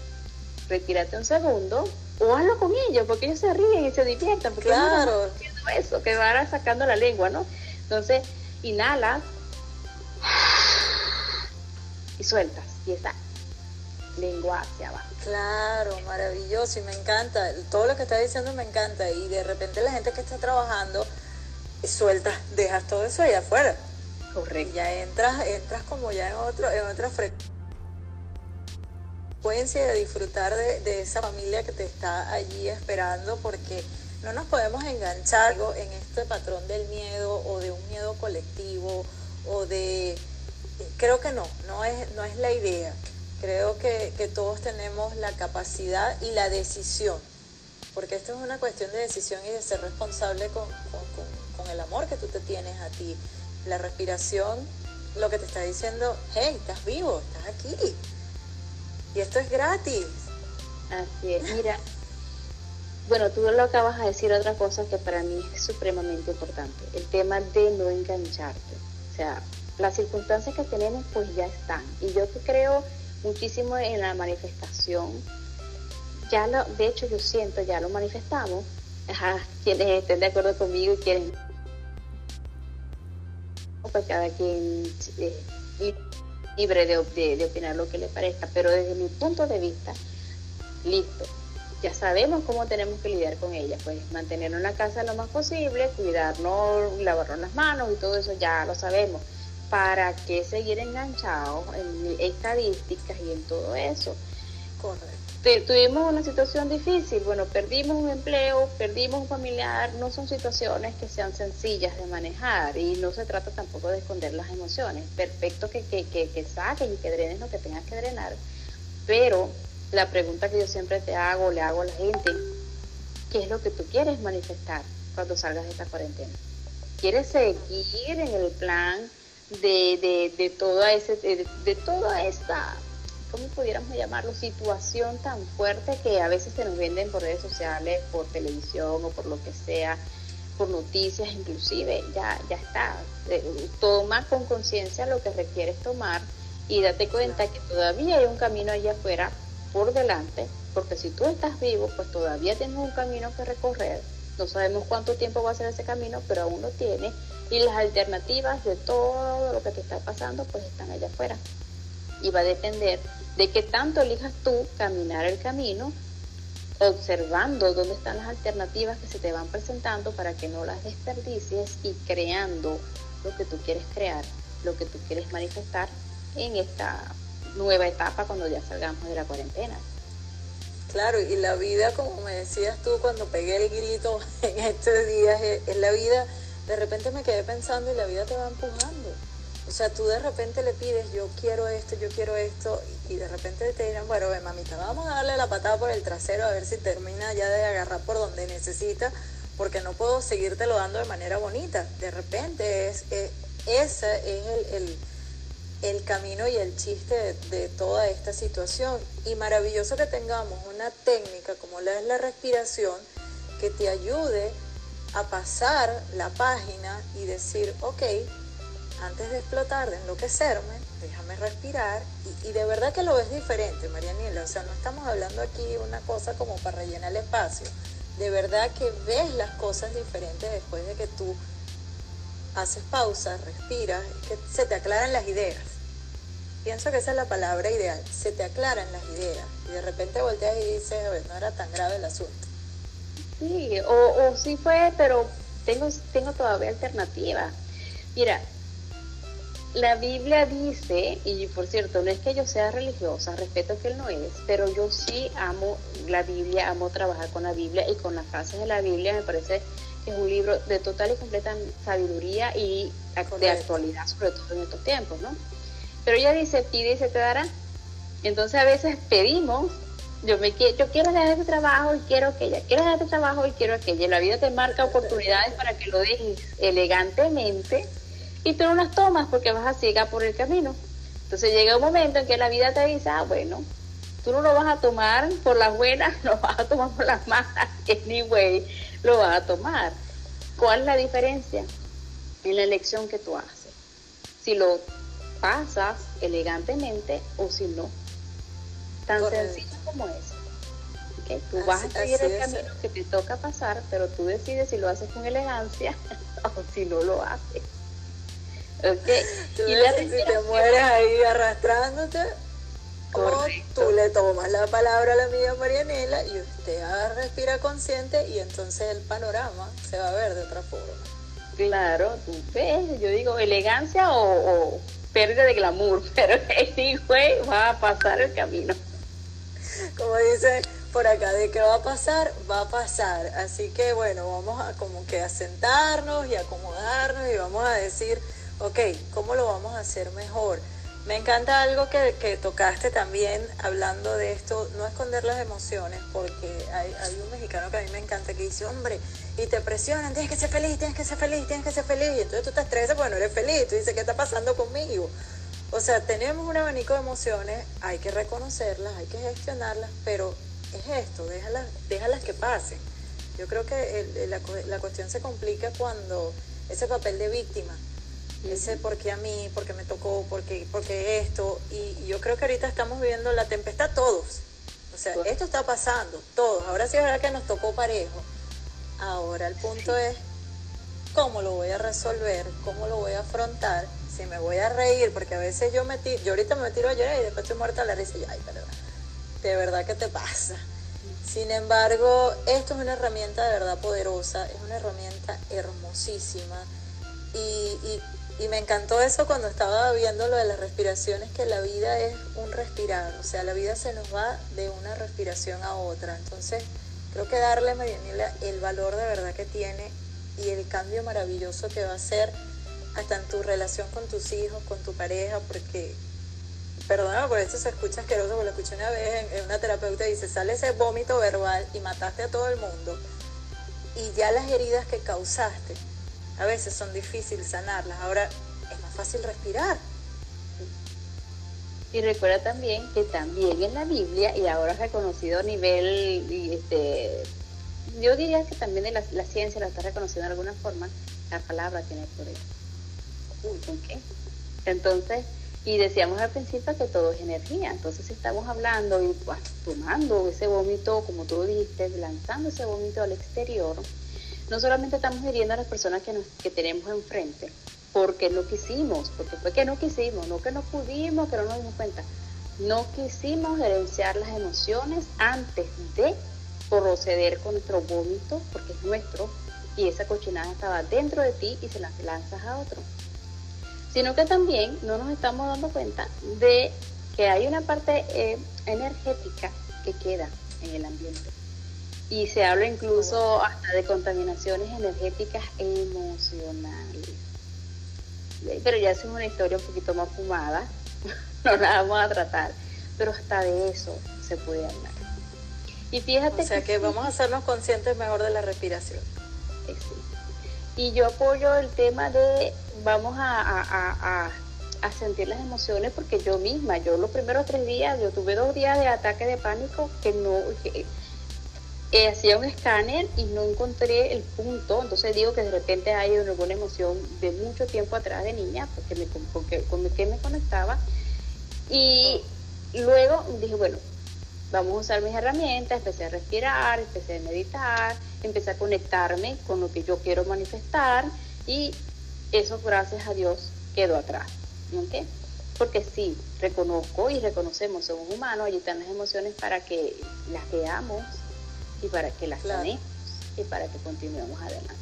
retírate un segundo o hazlo con ellos, porque ellos se ríen y se divierten, porque claro. haciendo eso, que van sacando la lengua, ¿no? Entonces, inhalas y sueltas, y esa lengua hacia abajo. Claro, maravilloso, y me encanta, todo lo que estás diciendo me encanta, y de repente la gente que está trabajando, sueltas, dejas todo eso ahí afuera. Correcto. Y ya entras, entras como ya en otro, en otra frecuencia de disfrutar de, esa familia que te está allí esperando porque no nos podemos enganchar en este patrón del miedo o de un miedo colectivo o de creo que no, no es, no es la idea. Creo que, todos tenemos la capacidad y la decisión, porque esto es una cuestión de decisión y de ser responsable con, con el amor que tú te tienes a ti. La respiración, lo que te está diciendo, hey, estás vivo, estás aquí, y esto es gratis. Así es. Mira, bueno, tú lo acabas de decir otra cosa que para mí es supremamente importante, el tema de no engancharte. O sea, las circunstancias que tenemos pues ya están. Y yo creo muchísimo en la manifestación. Ya lo, de hecho yo siento, ya lo manifestamos. Ajá, quienes estén de acuerdo conmigo y quieren pues cada quien eh, libre de, de, opinar lo que le parezca, pero desde mi punto de vista, listo, ya sabemos cómo tenemos que lidiar con ella, pues mantenernos en la casa lo más posible, cuidarnos, lavarnos las manos y todo eso ya lo sabemos. ¿Para qué seguir enganchados en estadísticas y en todo eso? Tuvimos una situación difícil, bueno, perdimos un empleo, perdimos un familiar, no son situaciones que sean sencillas de manejar y no se trata tampoco de esconder las emociones. Perfecto que, que, que, que saques y que drenes lo que tengas que drenar, pero la pregunta que yo siempre te hago, le hago a la gente, ¿qué es lo que tú quieres manifestar cuando salgas de esta cuarentena? ¿Quieres seguir en el plan de, de, de, toda, ese, de, toda esta ¿cómo pudiéramos llamarlo? Situación tan fuerte que a veces se nos venden por redes sociales, por televisión o por lo que sea, por noticias inclusive, ya, ya está. Eh, toma con conciencia lo que requieres tomar y date cuenta que todavía hay un camino allá afuera por delante, porque si tú estás vivo, pues todavía tienes un camino que recorrer. No sabemos cuánto tiempo va a ser ese camino, pero aún lo tienes. Y las alternativas de todo lo que te está pasando, pues están allá afuera. Y va a depender de que tanto elijas tú caminar el camino, observando dónde están las alternativas que se te van presentando para que no las desperdicies y creando lo que tú quieres crear, lo que tú quieres manifestar en esta nueva etapa cuando ya salgamos de la cuarentena. Claro, y la vida, como me decías tú cuando pegué el grito en estos días, es la vida, de repente me quedé pensando y la vida te va empujando. O sea, tú de repente le pides, yo quiero esto, yo quiero esto, y de repente te dirán, bueno, mamita, vamos a darle la patada por el trasero a ver si termina ya de agarrar por donde necesita, porque no puedo seguírtelo dando de manera bonita. De repente es, eh, ese es el, el, camino y el chiste de, de, toda esta situación. Y maravilloso que tengamos una técnica como la es la respiración que te ayude a pasar la página y decir, ok, antes de explotar, de enloquecerme, déjame respirar y, de verdad que lo ves diferente, Marianela. O sea, no estamos hablando aquí una cosa como para rellenar el espacio. De verdad que ves las cosas diferentes después de que tú haces pausa, respiras, que se te aclaran las ideas. Pienso que esa es la palabra ideal, se te aclaran las ideas y de repente volteas y dices, a ver, no era tan grave el asunto. Sí, o, o sí fue, pero tengo, tengo todavía alternativa. Mira, la Biblia dice, y por cierto, no es que yo sea religiosa, respeto que él no es, pero yo sí amo la Biblia, amo trabajar con la Biblia y con las frases de la Biblia, me parece que es un libro de total y completa sabiduría y de actualidad, sobre todo en estos tiempos, ¿no? Pero ella dice, pide y se te dará. Entonces a veces pedimos yo me quiero, yo quiero dejar este trabajo y quiero aquella, quiero dejar este trabajo y quiero aquella. La vida te marca oportunidades para que lo dejes elegantemente y tú no las tomas porque vas a ciega por el camino. Entonces llega un momento en que la vida te dice, ah, bueno, tú no lo vas a tomar por las buenas, lo vas a tomar por las malas, anyway, lo vas a tomar. ¿Cuál es la diferencia? En la elección que tú haces. Si lo pasas elegantemente o si no. Tan sencillo como eso. Tú vas a seguir el camino que te toca pasar, pero tú decides si lo haces con elegancia o si no lo haces. Okay. Tú y si te mueres ahí arrastrándote, o tú le tomas la palabra a la amiga Marianela y usted respira consciente y entonces el panorama se va a ver de otra forma. Claro, tú ves, yo digo elegancia o, pérdida de glamour, pero anyway va a pasar el camino. Como dice por acá, de qué va a pasar, va a pasar. Así que bueno, vamos a como que a sentarnos y acomodarnos y vamos a decir, ok, ¿cómo lo vamos a hacer mejor? Me encanta algo que, tocaste también hablando de esto, no esconder las emociones, porque hay, hay, un mexicano que a mí me encanta que dice, hombre, y te presionan, tienes que ser feliz, tienes que ser feliz, tienes que ser feliz, y entonces tú te estresas porque no eres feliz, tú dices, ¿qué está pasando conmigo? O sea, tenemos un abanico de emociones, hay que reconocerlas, hay que gestionarlas, pero es esto, déjalas, déjalas que pasen. Yo creo que la, la cuestión se complica cuando ese papel de víctima, ese porque a mí, porque me tocó, porque, porque esto, y, yo creo que ahorita estamos viviendo la tempestad todos. O sea, esto está pasando, todos. Ahora sí es verdad que nos tocó parejo. Ahora el punto es cómo lo voy a resolver, cómo lo voy a afrontar, si me voy a reír, porque a veces yo me tiro, yo ahorita me tiro a llorar y después estoy muerta a la risa y yo, ay, perdón, de verdad que te pasa. Sin embargo, esto es una herramienta de verdad poderosa, es una herramienta hermosísima y, y y me encantó eso cuando estaba viendo lo de las respiraciones, que la vida es un respirar, o sea, la vida se nos va de una respiración a otra. Entonces, creo que darle a Marianela el valor de verdad que tiene y el cambio maravilloso que va a hacer hasta en tu relación con tus hijos, con tu pareja, porque, perdóname por esto se escucha asqueroso, porque lo escuché una vez en, una terapeuta y dice, sale ese vómito verbal y mataste a todo el mundo y ya las heridas que causaste a veces son difíciles sanarlas. Ahora es más fácil respirar. Y recuerda también que también en la Biblia, y ahora reconocido a nivel, este, yo diría que también en la, ciencia la está reconociendo de alguna forma, la palabra tiene poder. ¿Okay? Entonces, y decíamos al principio que todo es energía. Entonces, si estamos hablando y tomando ese vómito, como tú dijiste, lanzando ese vómito al exterior, no solamente estamos hiriendo a las personas que, nos, que tenemos enfrente, porque no quisimos, porque fue que no quisimos, no que no pudimos, que no nos dimos cuenta. No quisimos gerenciar las emociones antes de proceder con nuestro vómito, porque es nuestro, y esa cochinada estaba dentro de ti y se la lanzas a otro. Sino que también no nos estamos dando cuenta de que hay una parte eh, energética que queda en el ambiente y se habla incluso hasta de contaminaciones energéticas emocionales. Pero ya es una historia un poquito más fumada, no la vamos a tratar, pero hasta de eso se puede hablar. Y fíjate o sea que, vamos a hacernos conscientes mejor de la respiración. Y yo apoyo el tema de vamos a, a, sentir las emociones porque yo misma, yo los primeros tres días, yo tuve dos días de ataque de pánico que no, eh, hacía un escáner y no encontré el punto, entonces digo que de repente hay alguna emoción de mucho tiempo atrás de niña, porque me, porque, con que me conectaba, y luego dije, bueno, vamos a usar mis herramientas, empecé a respirar, empecé a meditar, empecé a conectarme con lo que yo quiero manifestar, y eso, gracias a Dios, quedó atrás. ¿okay? Porque sí, reconozco y reconocemos, somos humanos, allí están las emociones para que las veamos, y para que las claro. y para que continuemos adelante.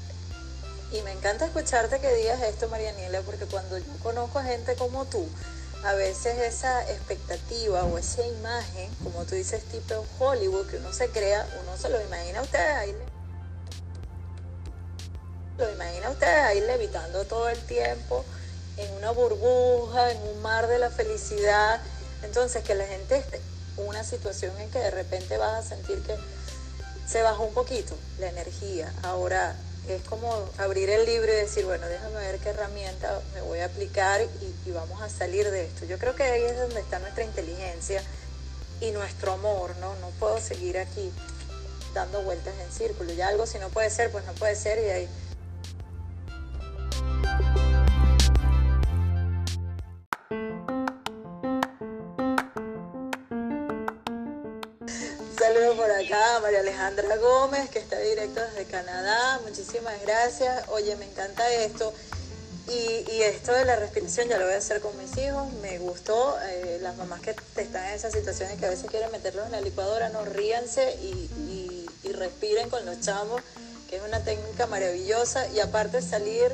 Y me encanta escucharte que digas esto, Marianiela, porque cuando yo conozco a gente como tú, a veces esa expectativa o esa imagen, como tú dices, tipo Hollywood, que uno se crea, uno se lo imagina a ustedes ahí. Lo imagina a ustedes ahí levitando todo el tiempo en una burbuja, en un mar de la felicidad. Entonces, que la gente una situación en que de repente vas a sentir que se bajó un poquito la energía. Ahora es como abrir el libro y decir, bueno, déjame ver qué herramienta me voy a aplicar y, vamos a salir de esto. Yo creo que ahí es donde está nuestra inteligencia y nuestro amor, ¿no? No puedo seguir aquí dando vueltas en círculo. Ya algo si no puede ser, pues no puede ser y ahí María Alejandra Gómez, que está directo desde Canadá. Muchísimas gracias. Oye, me encanta esto. Y, esto de la respiración ya lo voy a hacer con mis hijos. Me gustó. Eh, las mamás que están en esas situaciones que a veces quieren meterlos en la licuadora, no ríanse y, respiren con los chamos, que es una técnica maravillosa. Y aparte salir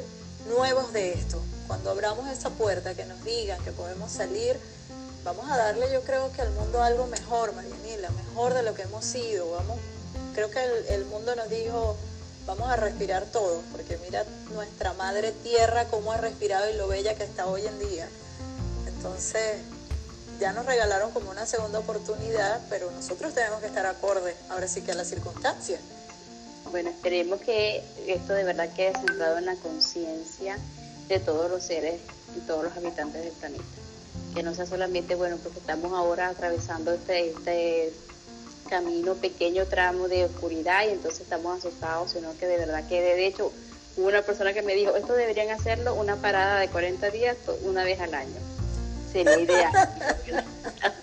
nuevos de esto. Cuando abramos esa puerta, que nos digan que podemos salir vamos a darle yo creo que al mundo algo mejor, Marianila, mejor de lo que hemos sido. Vamos, creo que el, mundo nos dijo, vamos a respirar todo, porque mira nuestra madre tierra cómo ha respirado y lo bella que está hoy en día. Entonces, ya nos regalaron como una segunda oportunidad, pero nosotros tenemos que estar acorde, ahora sí que a las circunstancias. Bueno, esperemos que esto de verdad quede centrado en la conciencia de todos los seres y todos los habitantes del planeta que no sea solamente, bueno, porque estamos ahora atravesando este, este camino, pequeño tramo de oscuridad y entonces estamos asustados, sino que de verdad que de hecho hubo una persona que me dijo, esto deberían hacerlo una parada de 40 días una vez al año. Sería ideal.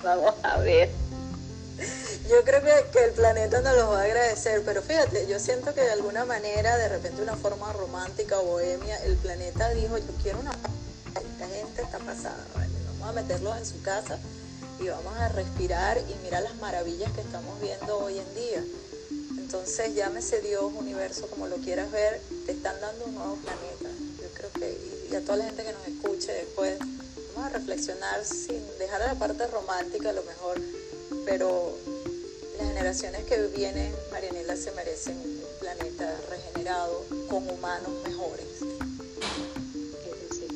Vamos a ver. Yo creo que, que, el planeta nos los va a agradecer, pero fíjate, yo siento que de alguna manera, de repente una forma romántica o bohemia, el planeta dijo, yo quiero una... Esta gente está pasada, ¿vale? A meterlos en su casa y vamos a respirar y mirar las maravillas que estamos viendo hoy en día. Entonces llámese Dios, universo, como lo quieras ver, te están dando un nuevo planeta. Yo creo que, y a toda la gente que nos escuche después, vamos a reflexionar sin dejar a la parte romántica a lo mejor, pero las generaciones que vienen, Marianela, se merecen un planeta regenerado con humanos mejores. Eso sí,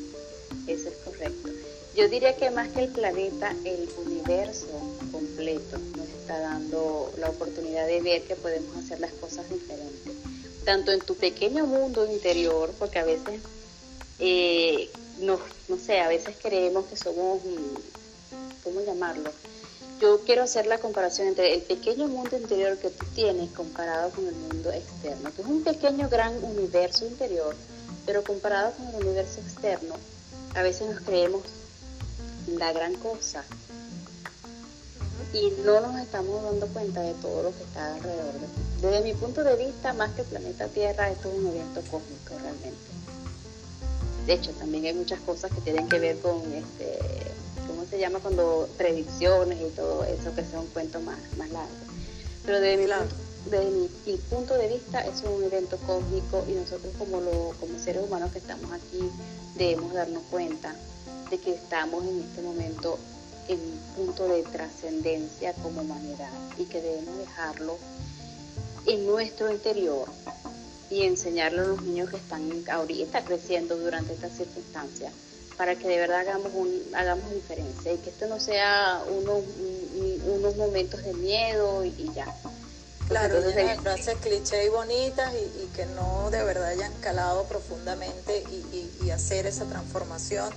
eso es correcto. Yo diría que más que el planeta, el universo completo nos está dando la oportunidad de ver que podemos hacer las cosas diferentes. Tanto en tu pequeño mundo interior, porque a veces, eh, no, no sé, a veces creemos que somos, ¿cómo llamarlo? Yo quiero hacer la comparación entre el pequeño mundo interior que tú tienes comparado con el mundo externo, que es un pequeño gran universo interior, pero comparado con el universo externo, a veces nos creemos la gran cosa y no nos estamos dando cuenta de todo lo que está alrededor de Desde mi punto de vista, más que el planeta Tierra, esto es un evento cósmico realmente. De hecho, también hay muchas cosas que tienen que ver con, este, ¿cómo se llama? Cuando predicciones y todo eso, que sea un cuento más, más largo. Pero desde mi, desde mi, punto de vista, es un evento cósmico y nosotros como, lo, como seres humanos que estamos aquí debemos darnos cuenta de que estamos en este momento en un punto de trascendencia como humanidad y que debemos dejarlo en nuestro interior y enseñarle a los niños que están ahorita creciendo durante estas circunstancias para que de verdad hagamos un, hagamos diferencia y que esto no sea unos, unos momentos de miedo y, ya. Claro, de frases cliché y bonitas y, que no de verdad hayan calado profundamente y, y hacer esa transformación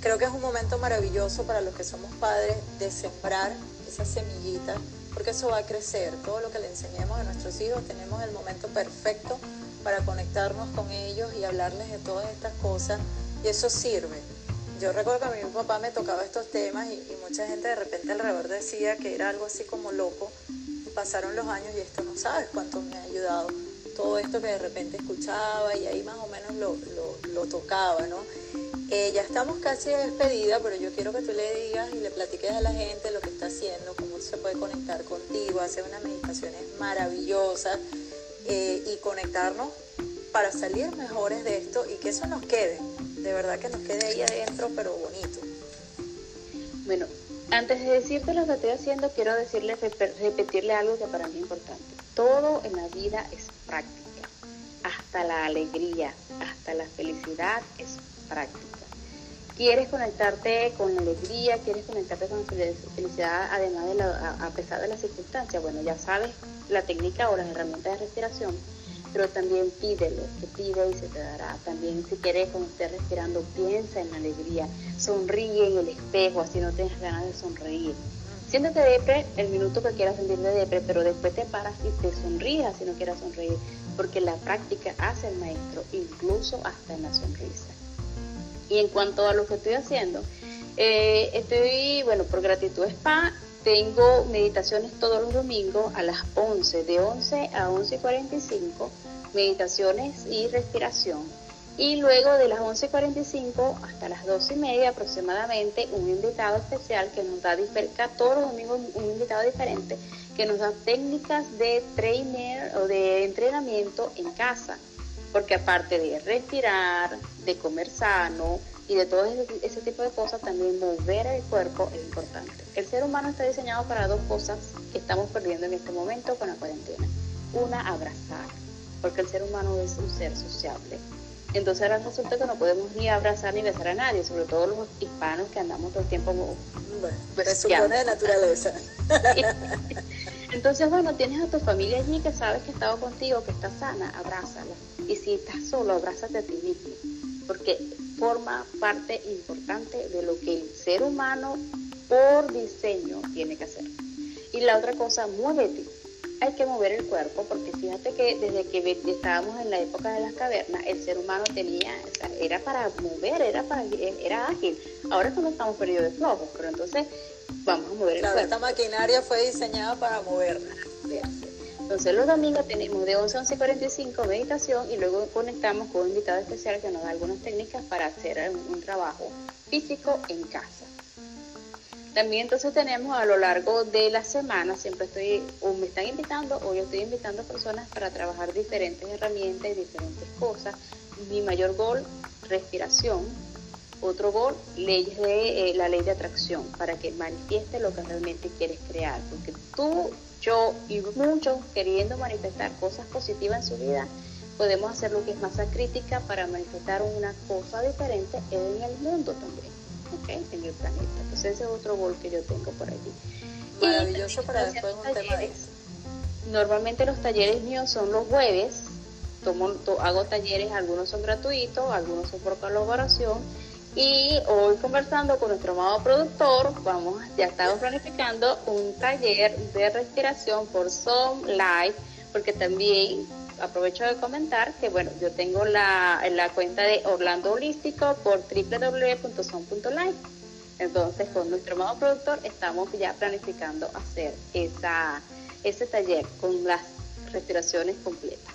Creo que es un momento maravilloso para los que somos padres de sembrar esa semillita, porque eso va a crecer. Todo lo que le enseñemos a nuestros hijos, tenemos el momento perfecto para conectarnos con ellos y hablarles de todas estas cosas, y eso sirve. Yo recuerdo que a mi papá me tocaba estos temas y, mucha gente de repente alrededor decía que era algo así como loco. Pasaron los años y esto no sabes cuánto me ha ayudado. Todo esto que de repente escuchaba y ahí más o menos lo tocaba, ¿no? Eh, ya estamos casi de despedida, pero yo quiero que tú le digas y le platiques a la gente lo que está haciendo, cómo se puede conectar contigo, hacer unas meditaciones maravillosas eh, y conectarnos para salir mejores de esto y que eso nos quede, de verdad que nos quede ahí adentro, pero bonito. Bueno, antes de decirte lo que estoy haciendo, quiero decirle, repetirle algo que para mí es importante. Todo en la vida es práctica, hasta la alegría, hasta la felicidad es práctica quieres conectarte con la alegría, quieres conectarte con la felicidad, además de a, pesar de las circunstancias, bueno, ya sabes la técnica o las herramientas de respiración, pero también pídelo, que pide y se te dará. También si quieres, cuando estés respirando, piensa en la alegría, sonríe en el espejo, así no tienes ganas de sonreír. Siéntate depre el minuto que quieras sentir de depre, pero después te paras y te sonríes si no quieras sonreír, porque la práctica hace el maestro, incluso hasta en la sonrisa. Y en cuanto a lo que estoy haciendo, eh, estoy, bueno, por gratitud spa, tengo meditaciones todos los domingos a las 11, de 11 a 11 y 45, meditaciones y respiración. Y luego de las 11.45 hasta las 12 y media aproximadamente, un invitado especial que nos da todos los domingos un invitado diferente que nos da técnicas de trainer o de entrenamiento en casa porque aparte de respirar, de comer sano y de todo ese, tipo de cosas, también mover el cuerpo es importante. El ser humano está diseñado para dos cosas que estamos perdiendo en este momento con la cuarentena. Una, abrazar, porque el ser humano es un ser sociable. Entonces ahora resulta que no podemos ni abrazar ni besar a nadie, sobre todo los hispanos que andamos todo el tiempo como... Bueno, supone de naturaleza. Entonces, bueno, tienes a tu familia allí que sabes que ha estado contigo, que está sana, abrázala. Y si estás solo, abrázate a ti mismo, porque forma parte importante de lo que el ser humano por diseño tiene que hacer. Y la otra cosa, muévete. Hay que mover el cuerpo porque fíjate que desde que estábamos en la época de las cavernas, el ser humano tenía, era para mover, era para era ágil. Ahora cuando estamos perdidos de flojos, pero entonces vamos a mover el cuerpo. Esta maquinaria fue diseñada para moverla. Entonces los domingos tenemos de 11 a 11.45 meditación y luego conectamos con un invitado especial que nos da algunas técnicas para hacer un, trabajo físico en casa. También entonces tenemos a lo largo de la semana, siempre estoy, o me están invitando, o yo estoy invitando a personas para trabajar diferentes herramientas y diferentes cosas. Mi mayor gol, respiración, otro gol, leyes de eh, la ley de atracción, para que manifieste lo que realmente quieres crear. Porque tú, yo y muchos queriendo manifestar cosas positivas en su vida, podemos hacer lo que es masa crítica para manifestar una cosa diferente en el mundo también, ¿ok? En el planeta. Entonces ese es otro gol que yo tengo por allí. Maravilloso para después un tema Normalmente los talleres míos son los jueves, tomo, hago talleres, algunos son gratuitos, algunos son por colaboración y hoy conversando con nuestro amado productor, vamos, ya estamos planificando un taller de respiración por Zoom Live, porque también aprovecho de comentar que bueno, yo tengo la, la cuenta de Orlando Holístico por www.som.live. Entonces, con nuestro amado productor estamos ya planificando hacer esa, ese taller con las respiraciones completas.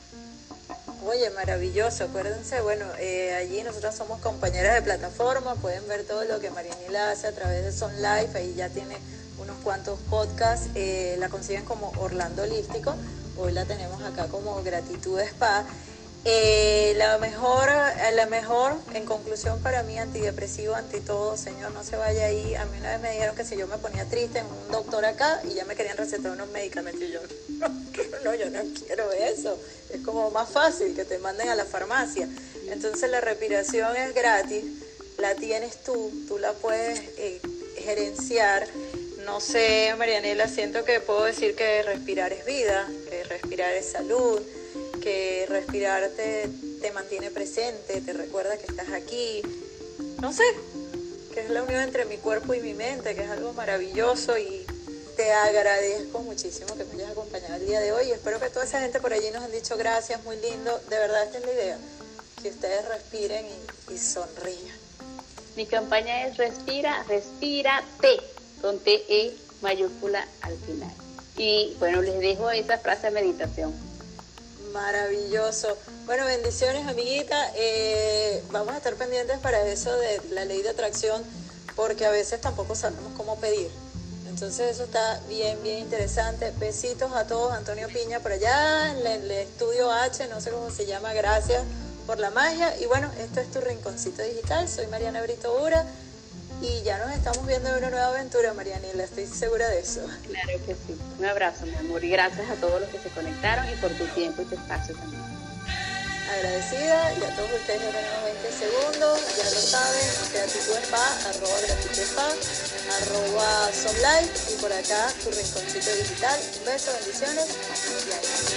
Oye, maravilloso. Acuérdense, bueno, eh, allí nosotros somos compañeras de plataforma, pueden ver todo lo que Marinila hace a través de Son Life, ahí ya tiene unos cuantos podcasts, eh, la consiguen como Orlando Holístico, hoy la tenemos acá como Gratitud Spa. Eh, la mejor, la mejor, en conclusión para mí, antidepresivo, anti todo, señor, no se vaya ahí. A mí una vez me dijeron que si yo me ponía triste en un doctor acá y ya me querían recetar unos medicamentos y yo, no, yo no quiero eso. Es como más fácil que te manden a la farmacia. Entonces la respiración es gratis, la tienes tú, tú la puedes eh, gerenciar. No sé, Marianela, siento que puedo decir que respirar es vida, respirar es salud que respirarte te mantiene presente, te recuerda que estás aquí. No sé, que es la unión entre mi cuerpo y mi mente, que es algo maravilloso y te agradezco muchísimo que me hayas acompañado el día de hoy. Espero que toda esa gente por allí nos han dicho gracias, muy lindo. De verdad, esta es la idea, que ustedes respiren y, sonrían. Mi campaña es respira, respírate, con T-E mayúscula al final. Y bueno, les dejo esa frase de meditación. Maravilloso. Bueno, bendiciones, amiguita. Eh, vamos a estar pendientes para eso de la ley de atracción, porque a veces tampoco sabemos cómo pedir. Entonces eso está bien, bien interesante. Besitos a todos. Antonio Piña por allá en el estudio H, no sé cómo se llama. Gracias por la magia. Y bueno, esto es tu rinconcito digital. Soy Mariana Brito Ura y ya nos estamos viendo en una nueva aventura, Marianela, estoy segura de eso. Claro que sí. Un abrazo, mi amor, y gracias a todos los que se conectaron y por tu tiempo y tu espacio también. Agradecida y a todos ustedes que tenemos 20 segundos, ya lo saben, gratitud spa, arroba gratitud spa, arroba somlife y por acá tu rinconcito digital. Un beso, bendiciones y adiós.